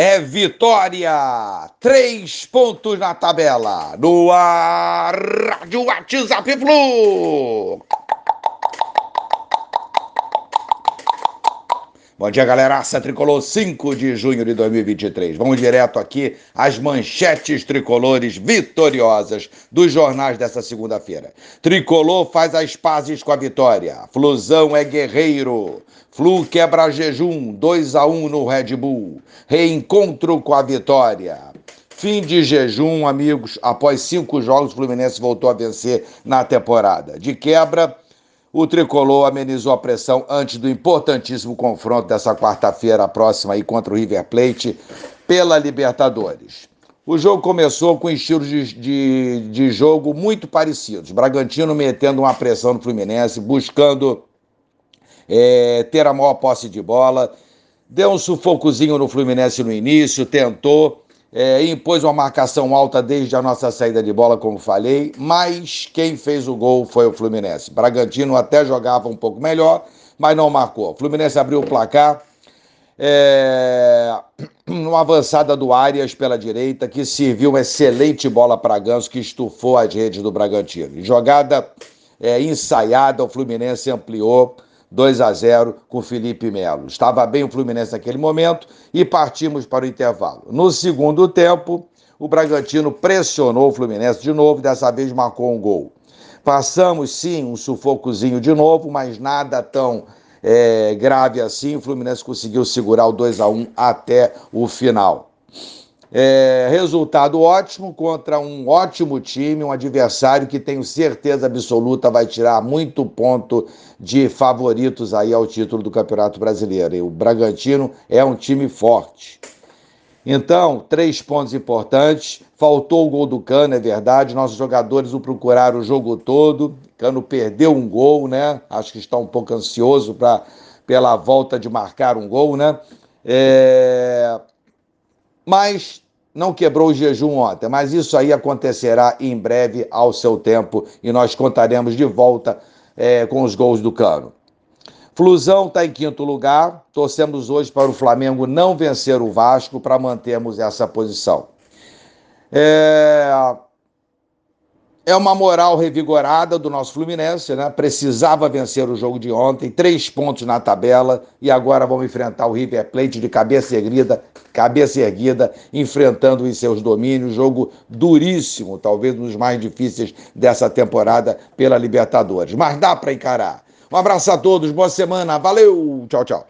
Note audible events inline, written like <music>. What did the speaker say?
é vitória! Três pontos na tabela. No ar, Rádio WhatsApp Flu. Bom dia, galera. Aça Tricolor, 5 de junho de 2023. Vamos direto aqui às manchetes tricolores vitoriosas dos jornais dessa segunda-feira. Tricolor faz as pazes com a vitória. Flusão é guerreiro. Flu quebra jejum, 2 a 1 no Red Bull. Reencontro com a vitória. Fim de jejum, amigos. Após cinco jogos, o Fluminense voltou a vencer na temporada. De quebra o tricolor amenizou a pressão antes do importantíssimo confronto dessa quarta-feira próxima aí contra o River Plate pela Libertadores. O jogo começou com estilos de, de, de jogo muito parecidos. Bragantino metendo uma pressão no Fluminense, buscando é, ter a maior posse de bola. Deu um sufocozinho no Fluminense no início, tentou, é, impôs uma marcação alta desde a nossa saída de bola, como falei, mas quem fez o gol foi o Fluminense. Bragantino até jogava um pouco melhor, mas não marcou. O Fluminense abriu o placar. É, <clears throat> uma avançada do Arias pela direita, que serviu uma excelente bola para Ganso, que estufou as redes do Bragantino. Jogada é, ensaiada, o Fluminense ampliou 2 a 0 com Felipe Melo. Estava bem o Fluminense naquele momento e partimos para o intervalo. No segundo tempo, o Bragantino pressionou o Fluminense de novo, dessa vez marcou um gol. Passamos sim um sufocozinho de novo, mas nada tão é, grave assim. O Fluminense conseguiu segurar o 2 a 1 até o final. É, resultado ótimo contra um ótimo time, um adversário que tenho certeza absoluta vai tirar muito ponto de favoritos aí ao título do Campeonato Brasileiro. E o Bragantino é um time forte. Então, três pontos importantes. Faltou o gol do Cano, é verdade. Nossos jogadores o procuraram o jogo todo. Cano perdeu um gol, né? Acho que está um pouco ansioso pra, pela volta de marcar um gol, né? É mas não quebrou o jejum ontem. Mas isso aí acontecerá em breve ao seu tempo e nós contaremos de volta é, com os gols do Cano. Flusão está em quinto lugar. Torcemos hoje para o Flamengo não vencer o Vasco para mantermos essa posição. É, é uma moral revigorada do nosso Fluminense, né? Precisava vencer o jogo de ontem, três pontos na tabela e agora vamos enfrentar o River Plate de cabeça erguida, cabeça erguida, enfrentando os seus domínios, jogo duríssimo, talvez um dos mais difíceis dessa temporada pela Libertadores, mas dá para encarar. Um abraço a todos, boa semana, valeu, tchau, tchau.